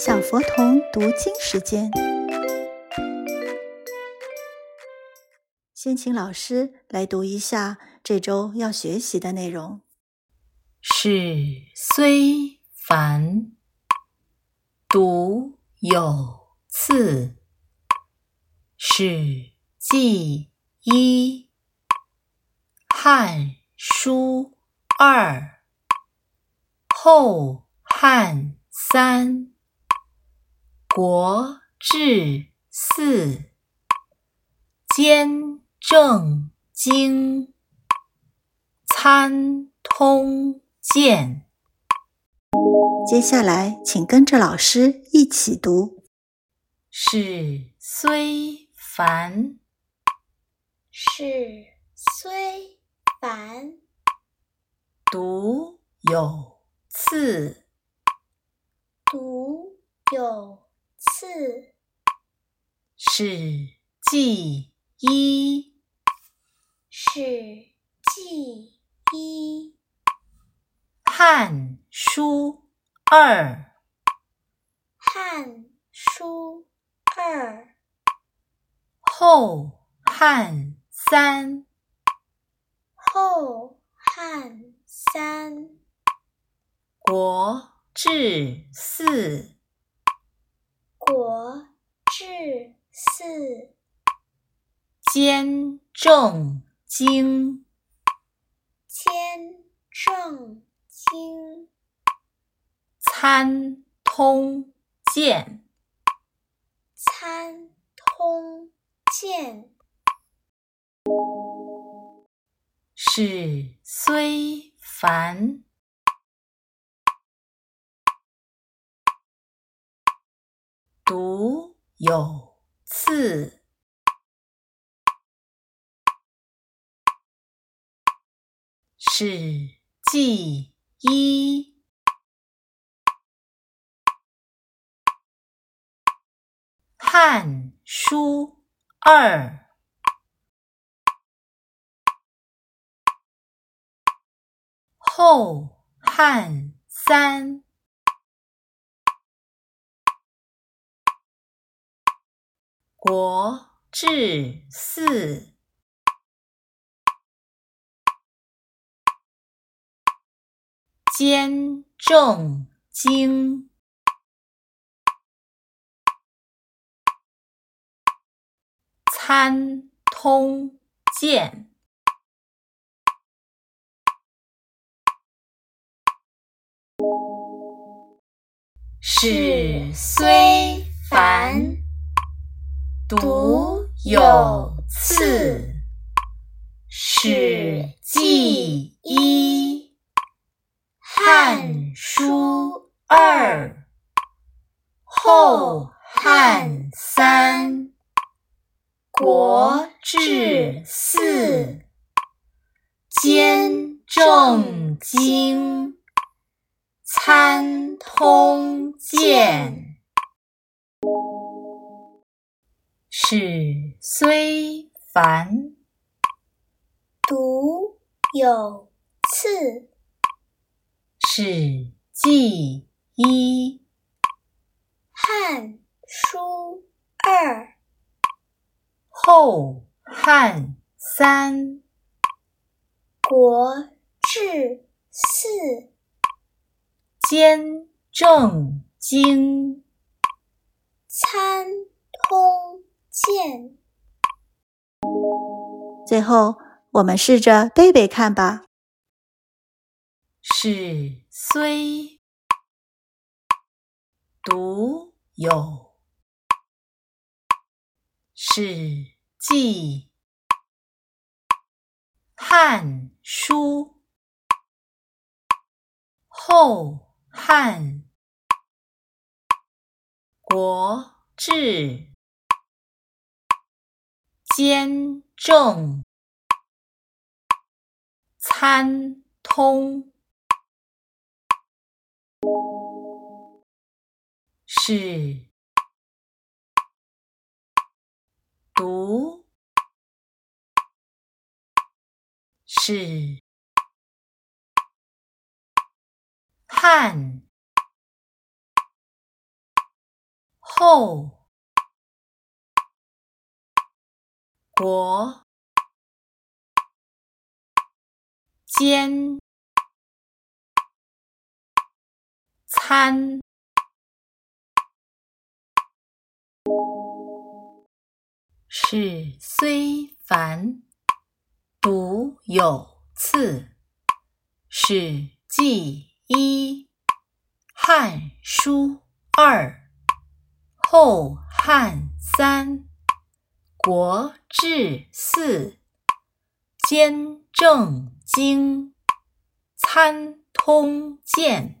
小佛童读经时间，先请老师来读一下这周要学习的内容。事虽繁，读有次。史记一，汉书二，后汉三，国志四，兼正经，参通鉴。接下来，请跟着老师一起读。事虽繁，事虽繁，独有次。独有次。史记一，史记一。汉书二，汉书二。后汉三，后汉三。国志四，国志四。兼正经，兼正经。参通鉴。参通鉴。史虽繁，有次。史记一，汉书二。后汉三，国志四，兼正经，参通鉴。史虽繁，读有次。史记一，汉书二，后汉三，国志四，兼正经。参通鉴。事虽繁，读有次。史记一，汉书二，后汉三，国志四。兼正经，参通。见。最后，我们试着背背看吧。事虽读有，史记汉书后。汉国志兼正。参通。是。读。是。汉。后，国，兼，参，史虽繁，读有次。《史记》一，《汉书》二，《后汉》三，《国志》四，《兼正经》，《参通鉴》。